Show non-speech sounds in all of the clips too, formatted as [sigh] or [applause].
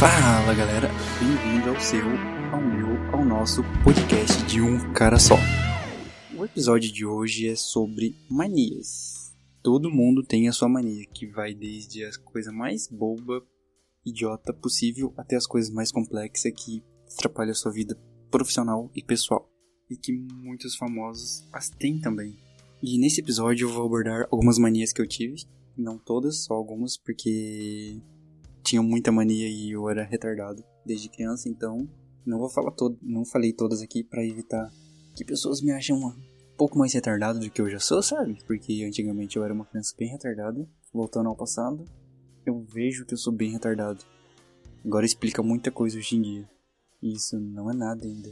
Fala galera, bem-vindo ao seu, ao meu, ao nosso podcast de um cara só. O episódio de hoje é sobre manias. Todo mundo tem a sua mania, que vai desde a coisa mais boba, idiota possível, até as coisas mais complexas que atrapalham a sua vida profissional e pessoal. E que muitos famosos as têm também. E nesse episódio eu vou abordar algumas manias que eu tive, não todas, só algumas, porque tinha muita mania e eu era retardado desde criança, então não vou falar todo, não falei todas aqui para evitar que pessoas me achem um pouco mais retardado do que eu já sou, sabe? Porque antigamente eu era uma criança bem retardada. Voltando ao passado, eu vejo que eu sou bem retardado. Agora explica muita coisa hoje em dia. E isso não é nada ainda.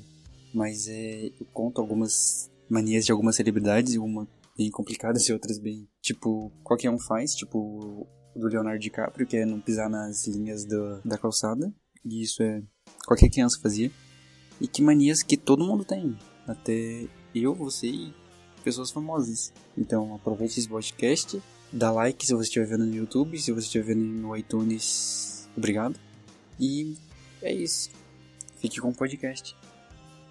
Mas é, eu conto algumas manias de algumas celebridades, uma bem complicadas e outras bem, tipo, qualquer um faz, tipo do Leonardo DiCaprio, que é não pisar nas linhas do, da calçada. E isso é qualquer criança fazia. E que manias que todo mundo tem. Até eu, você e pessoas famosas. Então aproveite esse podcast, dá like se você estiver vendo no YouTube, se você estiver vendo no iTunes, obrigado. E é isso. Fique com o podcast.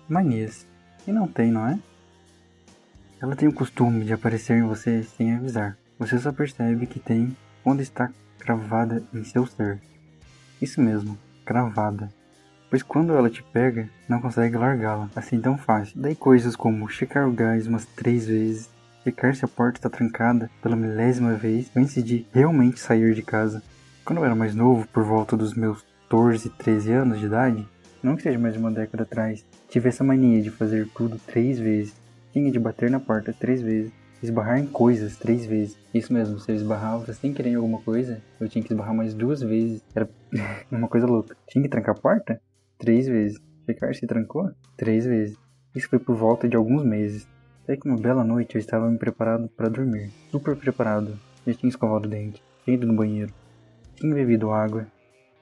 Manias. E não tem, não é? Ela tem o costume de aparecer em você sem avisar. Você só percebe que tem quando está cravada em seu ser. Isso mesmo, cravada. Pois quando ela te pega, não consegue largá-la assim tão fácil. Daí coisas como checar o gás umas três vezes, checar se a porta está trancada pela milésima vez antes de realmente sair de casa. Quando eu era mais novo, por volta dos meus 14, 13 anos de idade, não que seja mais de uma década atrás, tive essa mania de fazer tudo três vezes. Tinha de bater na porta três vezes, esbarrar em coisas três vezes. Isso mesmo, se eu esbarrava sem querer em alguma coisa, eu tinha que esbarrar mais duas vezes. Era [laughs] uma coisa louca. Tinha que trancar a porta? Três vezes. Checar se trancou? Três vezes. Isso foi por volta de alguns meses. Até que uma bela noite eu estava me preparado para dormir. Super preparado. Já tinha escovado o dente, tinha ido no banheiro, tinha bebido água.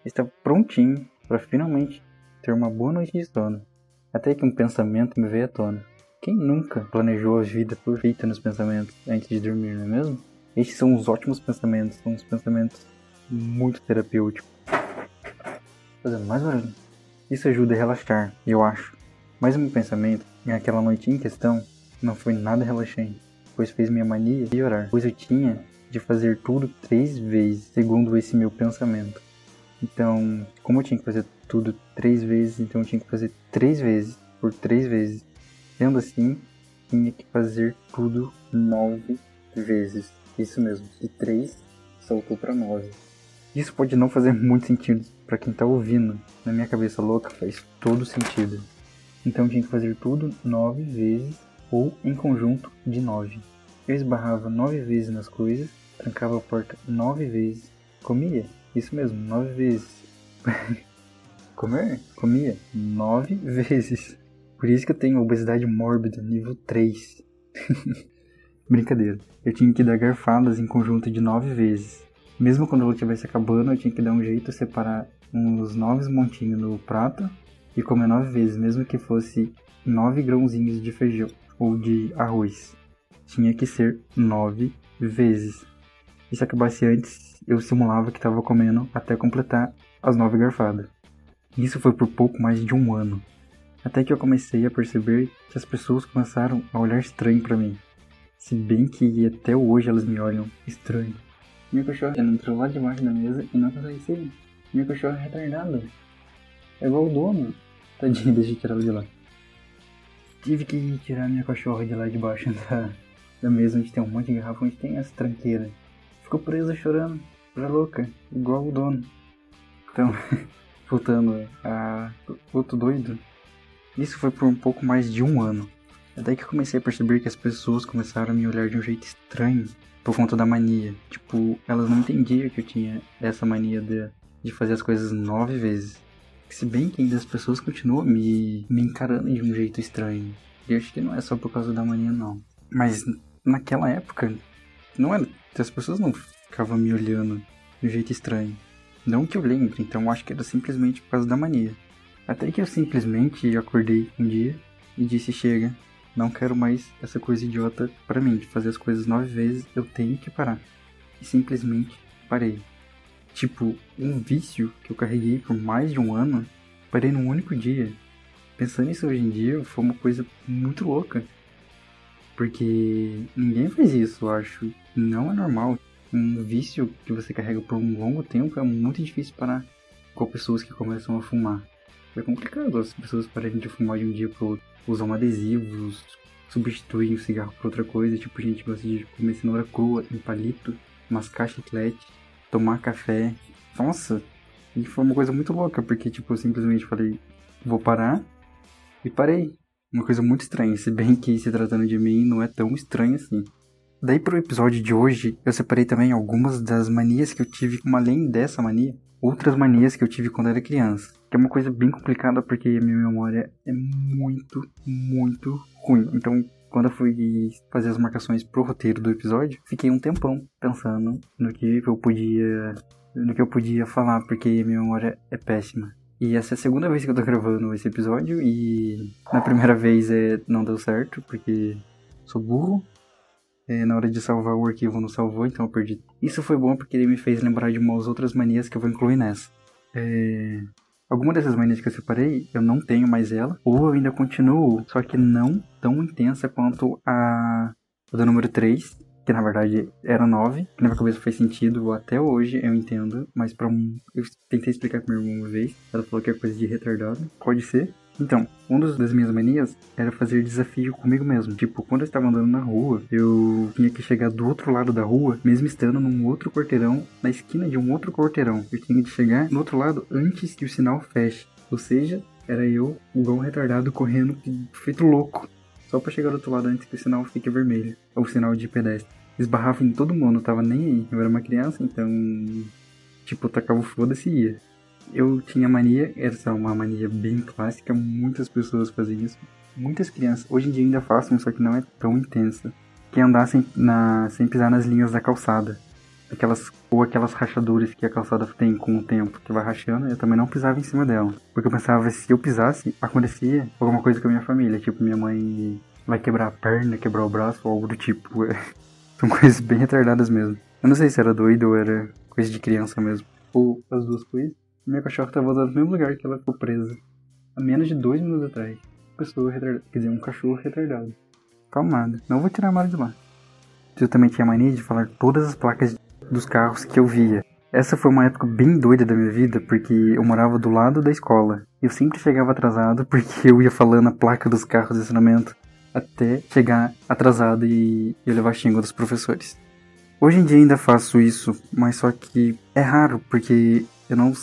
Estava prontinho para finalmente ter uma boa noite de sono. Até que um pensamento me veio à tona. Quem nunca planejou a vida perfeita nos pensamentos antes de dormir, não é mesmo? Estes são os ótimos pensamentos, são os pensamentos muito terapêuticos. Fazendo mais barulho. Isso ajuda a relaxar, eu acho. Mas o meu pensamento, naquela noite em questão, não foi nada relaxante, pois fez minha mania piorar, pois eu tinha de fazer tudo três vezes, segundo esse meu pensamento. Então, como eu tinha que fazer tudo três vezes, então eu tinha que fazer três vezes, por três vezes, Sendo assim, tinha que fazer tudo nove vezes. Isso mesmo, de três saltou para nove. Isso pode não fazer muito sentido para quem tá ouvindo. Na minha cabeça louca faz todo sentido. Então tinha que fazer tudo nove vezes ou em conjunto de nove. Eu esbarrava nove vezes nas coisas, trancava a porta nove vezes, comia, isso mesmo, nove vezes. [laughs] Comer? Comia nove [laughs] vezes. Por isso que eu tenho obesidade mórbida, nível 3. [laughs] Brincadeira. Eu tinha que dar garfadas em conjunto de 9 vezes. Mesmo quando ela estivesse acabando, eu tinha que dar um jeito de separar uns 9 montinhos no prato e comer 9 vezes, mesmo que fosse 9 grãozinhos de feijão ou de arroz. Tinha que ser 9 vezes. E se acabasse antes, eu simulava que estava comendo até completar as 9 garfadas. Isso foi por pouco mais de um ano. Até que eu comecei a perceber que as pessoas começaram a olhar estranho para mim. Se bem que até hoje elas me olham estranho. Minha cachorra entrou lá debaixo da mesa e não consegue sair. Minha cachorra é retardada. É igual o dono. Tadinho, deixa eu tirar ela de lá. Tive que tirar minha cachorra de lá debaixo da, da mesa onde tem um monte de garrafa, onde tem as tranqueiras. Ficou presa chorando, pra louca, igual o dono. Então, [laughs] voltando a outro doido, isso foi por um pouco mais de um ano. É daí que eu comecei a perceber que as pessoas começaram a me olhar de um jeito estranho por conta da mania. Tipo, elas não entendiam que eu tinha essa mania de, de fazer as coisas nove vezes. Se bem que ainda as pessoas continuam me, me encarando de um jeito estranho. E eu acho que não é só por causa da mania, não. Mas naquela época, não era. As pessoas não ficavam me olhando de um jeito estranho. Não que eu lembre, então eu acho que era simplesmente por causa da mania. Até que eu simplesmente acordei um dia e disse: chega, não quero mais essa coisa idiota para mim, de fazer as coisas nove vezes, eu tenho que parar. E simplesmente parei. Tipo, um vício que eu carreguei por mais de um ano, parei num único dia. Pensando nisso hoje em dia, foi uma coisa muito louca. Porque ninguém faz isso, eu acho. Não é normal. Um vício que você carrega por um longo tempo é muito difícil parar com pessoas que começam a fumar. É complicado as pessoas pararem de fumar de um dia pro outro. Usam adesivos, substituem o cigarro por outra coisa. Tipo, gente gosta de comer cenoura crua em palito, mascar chiclete, tomar café. Nossa, e foi uma coisa muito louca, porque, tipo, eu simplesmente falei, vou parar. E parei. Uma coisa muito estranha, se bem que se tratando de mim não é tão estranho assim. Daí pro episódio de hoje, eu separei também algumas das manias que eu tive, além dessa mania, outras manias que eu tive quando era criança. Que é uma coisa bem complicada porque a minha memória é muito, muito ruim. Então, quando eu fui fazer as marcações pro roteiro do episódio, fiquei um tempão pensando no que eu podia, no que eu podia falar, porque minha memória é péssima. E essa é a segunda vez que eu tô gravando esse episódio e na primeira vez é, não deu certo, porque sou burro. É, na hora de salvar o arquivo não salvou, então eu perdi. Isso foi bom porque ele me fez lembrar de umas outras manias que eu vou incluir nessa. É... Alguma dessas manias que eu separei, eu não tenho mais ela, ou eu ainda continuo, só que não tão intensa quanto a, a do número 3, que na verdade era 9, que na minha cabeça faz sentido, até hoje eu entendo, mas para um. Eu tentei explicar com minha irmã uma vez, ela falou que é coisa de retardado, pode ser. Então, uma das minhas manias era fazer desafio comigo mesmo. Tipo, quando eu estava andando na rua, eu tinha que chegar do outro lado da rua, mesmo estando num outro quarteirão, na esquina de um outro quarteirão. Eu tinha que chegar no outro lado antes que o sinal feche. Ou seja, era eu, igual um retardado, correndo, feito louco, só para chegar do outro lado antes que o sinal fique vermelho, ou sinal de pedestre. Esbarrava em todo mundo, tava nem aí. Eu era uma criança, então. Tipo, tacava o foda-se e ia eu tinha mania, essa é uma mania bem clássica, muitas pessoas fazem isso. Muitas crianças, hoje em dia ainda fazem, só que não é tão intensa. Que é andar sem, na, sem pisar nas linhas da calçada. Aquelas, ou aquelas rachaduras que a calçada tem com o tempo, que vai rachando, eu também não pisava em cima dela. Porque eu pensava, se eu pisasse, acontecia alguma coisa com a minha família. Tipo, minha mãe vai quebrar a perna, quebrar o braço, ou algo do tipo. [laughs] São coisas bem retardadas mesmo. Eu não sei se era doido ou era coisa de criança mesmo. Ou as duas coisas. Minha cachorra estava usando no mesmo lugar que ela ficou presa. Há menos de dois minutos atrás. Pessoa retardada. Quer dizer, um cachorro retardado. Calmada. Não vou tirar a Mara de lá. Eu também tinha mania de falar todas as placas dos carros que eu via. Essa foi uma época bem doida da minha vida, porque eu morava do lado da escola. Eu sempre chegava atrasado [laughs] porque eu ia falando a placa dos carros de ensinamento até chegar atrasado e levar xingo dos professores. Hoje em dia ainda faço isso, mas só que é raro, porque eu não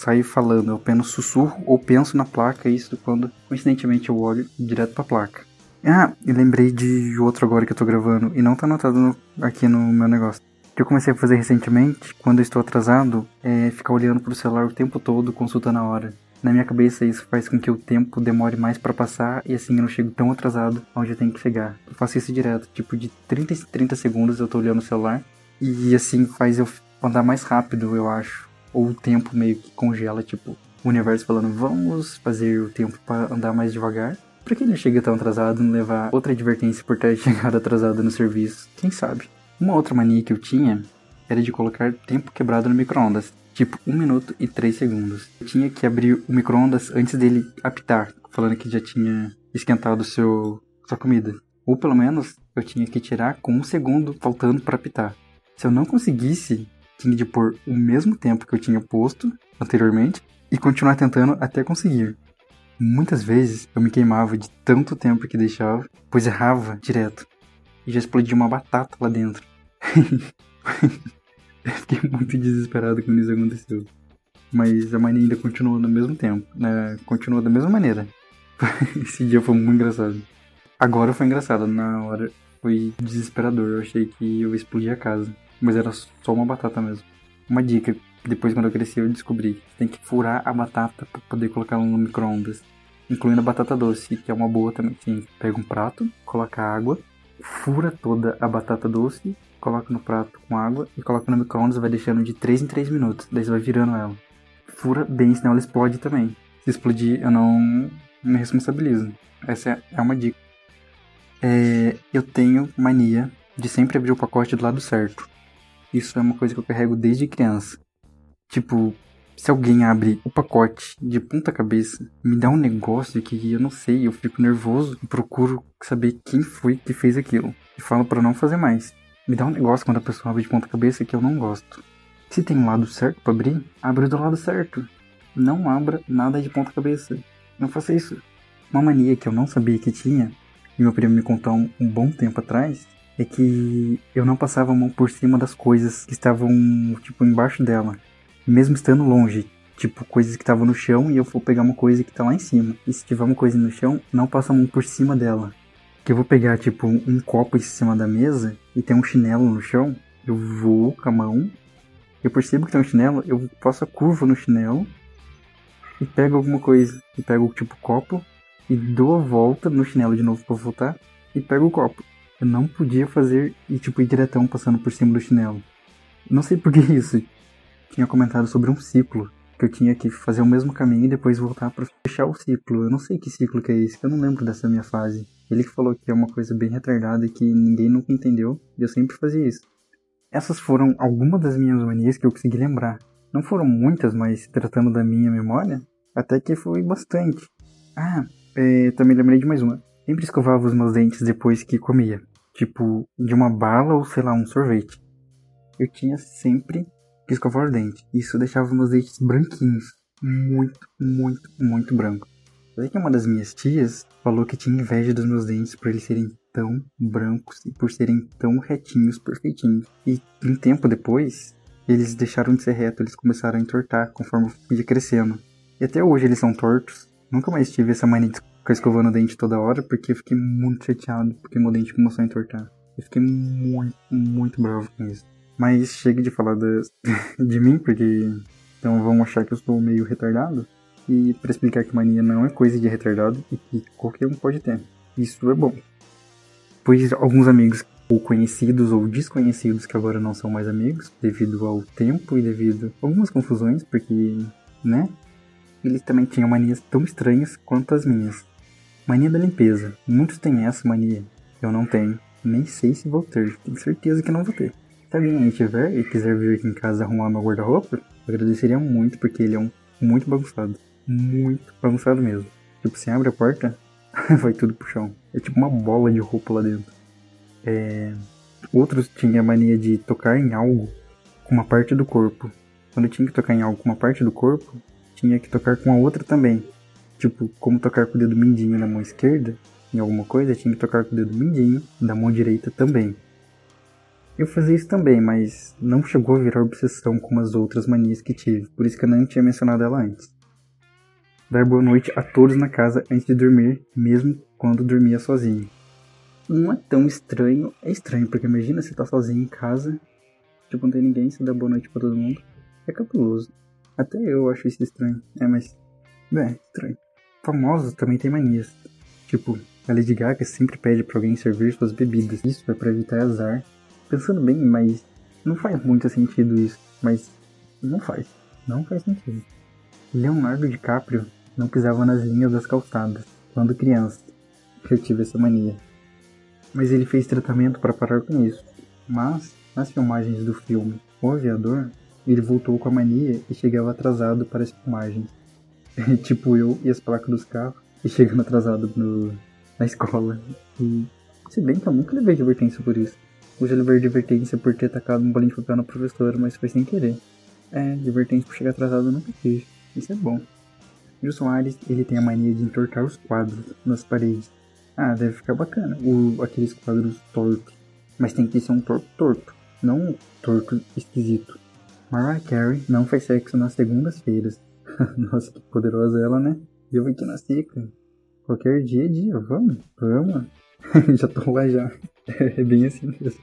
sair falando, eu apenas sussurro ou penso na placa, isso quando coincidentemente eu olho direto pra placa. Ah, e lembrei de outro agora que eu tô gravando e não tá anotado no, aqui no meu negócio. Que eu comecei a fazer recentemente, quando eu estou atrasado, é ficar olhando pro celular o tempo todo, consultando a hora. Na minha cabeça isso faz com que o tempo demore mais para passar e assim eu não chego tão atrasado onde eu tenho que chegar. Eu faço isso direto, tipo de 30 em 30 segundos eu tô olhando o celular e assim faz eu andar mais rápido, eu acho ou o tempo meio que congela, tipo, o universo falando, vamos fazer o tempo para andar mais devagar. Pra quem não chega tão atrasado, não levar outra advertência por ter chegado [laughs] atrasado no serviço, quem sabe? Uma outra mania que eu tinha era de colocar tempo quebrado no micro-ondas, tipo 1 minuto e 3 segundos. Eu tinha que abrir o micro-ondas antes dele apitar, falando que já tinha esquentado seu, sua comida. Ou pelo menos eu tinha que tirar com um segundo faltando para apitar. Se eu não conseguisse tinha de pôr o mesmo tempo que eu tinha posto anteriormente e continuar tentando até conseguir. Muitas vezes eu me queimava de tanto tempo que deixava, pois errava direto e já explodia uma batata lá dentro. [laughs] eu fiquei muito desesperado quando isso aconteceu. Mas a mania ainda continuou no mesmo tempo, né? Continuou da mesma maneira. [laughs] Esse dia foi muito engraçado. Agora foi engraçado, na hora foi desesperador. Eu achei que eu ia explodir a casa. Mas era só uma batata mesmo. Uma dica, depois quando eu cresci eu descobri. Tem que furar a batata para poder colocar ela no micro-ondas. Incluindo a batata doce, que é uma boa também. Sim, pega um prato, coloca água, fura toda a batata doce, coloca no prato com água e coloca no micro-ondas vai deixando de 3 em 3 minutos. Daí você vai virando ela. Fura bem, senão ela explode também. Se explodir, eu não me responsabilizo. Essa é, é uma dica. É, eu tenho mania de sempre abrir o pacote do lado certo. Isso é uma coisa que eu carrego desde criança. Tipo, se alguém abre o pacote de ponta cabeça, me dá um negócio que eu não sei, eu fico nervoso e procuro saber quem foi que fez aquilo. E falo para não fazer mais. Me dá um negócio quando a pessoa abre de ponta cabeça que eu não gosto. Se tem um lado certo para abrir, abre do lado certo. Não abra nada de ponta cabeça. Não faça isso. Uma mania que eu não sabia que tinha, e meu primo me contou um, um bom tempo atrás, é que eu não passava a mão por cima das coisas que estavam, tipo, embaixo dela. Mesmo estando longe. Tipo, coisas que estavam no chão e eu vou pegar uma coisa que tá lá em cima. E se tiver uma coisa no chão, não passo a mão por cima dela. Que eu vou pegar, tipo, um copo em cima da mesa e tem um chinelo no chão. Eu vou com a mão eu percebo que tem um chinelo, eu faço a curva no chinelo e pego alguma coisa. E pego tipo copo e dou a volta no chinelo de novo pra voltar e pego o copo. Eu não podia fazer e tipo ir diretão passando por cima do chinelo. Não sei por que [laughs] isso. Tinha comentado sobre um ciclo. Que eu tinha que fazer o mesmo caminho e depois voltar para fechar o ciclo. Eu não sei que ciclo que é esse, que eu não lembro dessa minha fase. Ele que falou que é uma coisa bem retardada que ninguém nunca entendeu. E eu sempre fazia isso. Essas foram algumas das minhas manias que eu consegui lembrar. Não foram muitas, mas tratando da minha memória, até que foi bastante. Ah, é, também lembrei de mais uma. Sempre escovava os meus dentes depois que comia. Tipo, de uma bala ou sei lá, um sorvete. Eu tinha sempre que escovar o dente. Isso deixava meus dentes branquinhos. Muito, muito, muito branco. Sei que uma das minhas tias falou que tinha inveja dos meus dentes por eles serem tão brancos e por serem tão retinhos, perfeitinhos. E um tempo depois, eles deixaram de ser retos, eles começaram a entortar conforme ia crescendo. E até hoje eles são tortos. Nunca mais tive essa mania de ficar escovando o dente toda hora, porque eu fiquei muito chateado, porque meu dente começou a entortar. Eu fiquei muito, muito bravo com isso. Mas chega de falar de, [laughs] de mim, porque então vão achar que eu sou meio retardado. E para explicar que mania não é coisa de retardado e que qualquer um pode ter. Isso é bom pois alguns amigos ou conhecidos ou desconhecidos que agora não são mais amigos devido ao tempo e devido a algumas confusões, porque, né? Eles também tinham manias tão estranhas quanto as minhas. Mania da limpeza. Muitos têm essa mania. Eu não tenho. Nem sei se vou ter. Tenho certeza que não vou ter. Se alguém aí tiver e quiser vir aqui em casa arrumar meu guarda-roupa, eu agradeceria muito, porque ele é um muito bagunçado. Muito bagunçado mesmo. Tipo, você abre a porta, [laughs] vai tudo pro chão. É tipo uma bola de roupa lá dentro. É... Outros tinham a mania de tocar em algo com uma parte do corpo. Quando tinha que tocar em algo com uma parte do corpo, tinha que tocar com a outra também. Tipo, como tocar com o dedo mindinho na mão esquerda, em alguma coisa, tinha que tocar com o dedo mindinho da mão direita também. Eu fazia isso também, mas não chegou a virar obsessão como as outras manias que tive, por isso que eu não tinha mencionado ela antes dar boa noite a todos na casa antes de dormir, mesmo quando dormia sozinho. Não é tão estranho, é estranho, porque imagina você tá sozinho em casa, tipo, não tem ninguém, você dá boa noite pra todo mundo. É capuloso. Até eu acho isso estranho. É, mas. É, estranho. Famosos também tem manias. Tipo, a Lady Gaga sempre pede pra alguém servir suas bebidas. Isso é pra evitar azar. Pensando bem, mas não faz muito sentido isso. Mas não faz. Não faz sentido. Leonardo DiCaprio não pisava nas linhas das calçadas, quando criança. Eu tive essa mania. Mas ele fez tratamento para parar com isso. Mas, nas filmagens do filme O Aviador, ele voltou com a mania e chegava atrasado para as filmagens. [laughs] tipo eu e as placas dos carros, e chegando atrasado no, na escola. E, se bem que eu nunca levei advertência por isso. Eu já levei advertência por ter atacado um bolinho de papel na professora, mas foi sem querer. É, advertência por chegar atrasado eu nunca fiz. Isso é bom. O Soares, ele tem a mania de entortar os quadros nas paredes. Ah, deve ficar bacana, o, aqueles quadros tortos. Mas tem que ser um torto torto, não um torto esquisito. Mariah Carey não faz sexo nas segundas-feiras. [laughs] Nossa, que poderosa ela, né? Eu aqui na seca. Qualquer dia é dia, vamos, vamos. [laughs] já tô lá já. [laughs] É bem assim mesmo.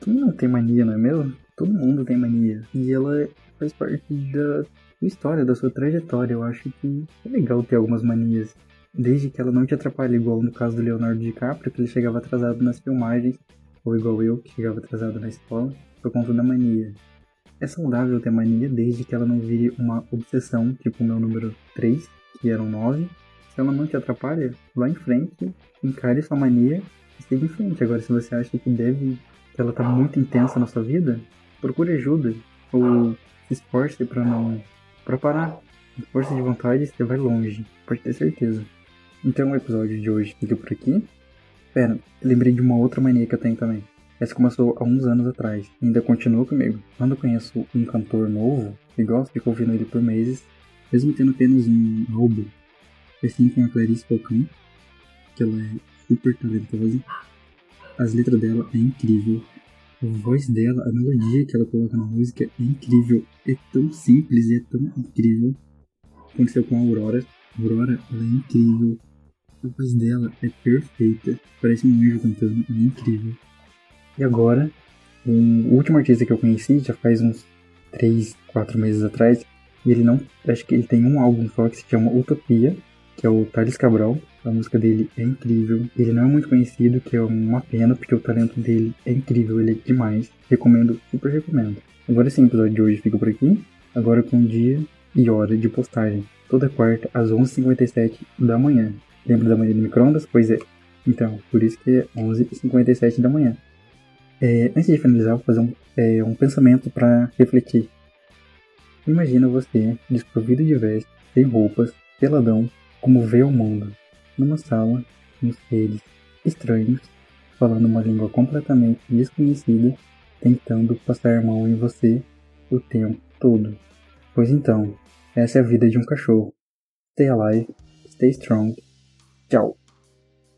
Quem não tem mania, não é mesmo? Todo mundo tem mania. E ela faz parte da história, da sua trajetória. Eu acho que é legal ter algumas manias. Desde que ela não te atrapalhe, igual no caso do Leonardo DiCaprio, que ele chegava atrasado nas filmagens, ou igual eu, que chegava atrasado na escola, por conta da mania. É saudável ter mania desde que ela não vire uma obsessão, tipo o meu número 3, que eram 9. Se ela não te atrapalha, vá em frente, encare sua mania e siga em frente. Agora, se você acha que deve, que ela tá muito intensa na sua vida, procure ajuda. Ou se esforce para não. para parar. Força de vontade, você vai longe, pode ter certeza. Então o episódio de hoje fica por aqui. Pera, lembrei de uma outra mania que eu tenho também. Essa começou há uns anos atrás e ainda continua comigo. Quando eu conheço um cantor novo e gosto, fico ouvindo ele por meses, mesmo tendo apenas um álbum. Assim com a Clarice Falcão, que ela é super talentosa. As letras dela é incrível. A voz dela, a melodia que ela coloca na música é incrível. É tão simples e é tão incrível. Aconteceu com a Aurora. A Aurora, ela é incrível. A voz dela é perfeita. Parece um anjo cantando. É incrível. E agora, um, o último artista que eu conheci já faz uns 3, 4 meses atrás. E ele não. Acho que ele tem um álbum só que se chama Utopia, que é o Thales Cabral. A música dele é incrível. Ele não é muito conhecido, que é uma pena, porque o talento dele é incrível, ele é demais. Recomendo, super recomendo. Agora sim, o episódio de hoje fica por aqui. Agora com dia e hora de postagem. Toda quarta às 11h57 da manhã. Lembra da manhã do microondas? Pois é. Então, por isso que é 11h57 da manhã. É, antes de finalizar, vou fazer um, é, um pensamento para refletir. Imagina você, desprovido de vestes, sem roupas, peladão, como vê o mundo, numa sala, com seres estranhos, falando uma língua completamente desconhecida, tentando passar a mão em você o tempo todo. Pois então, essa é a vida de um cachorro. Stay alive, stay strong. Tchau.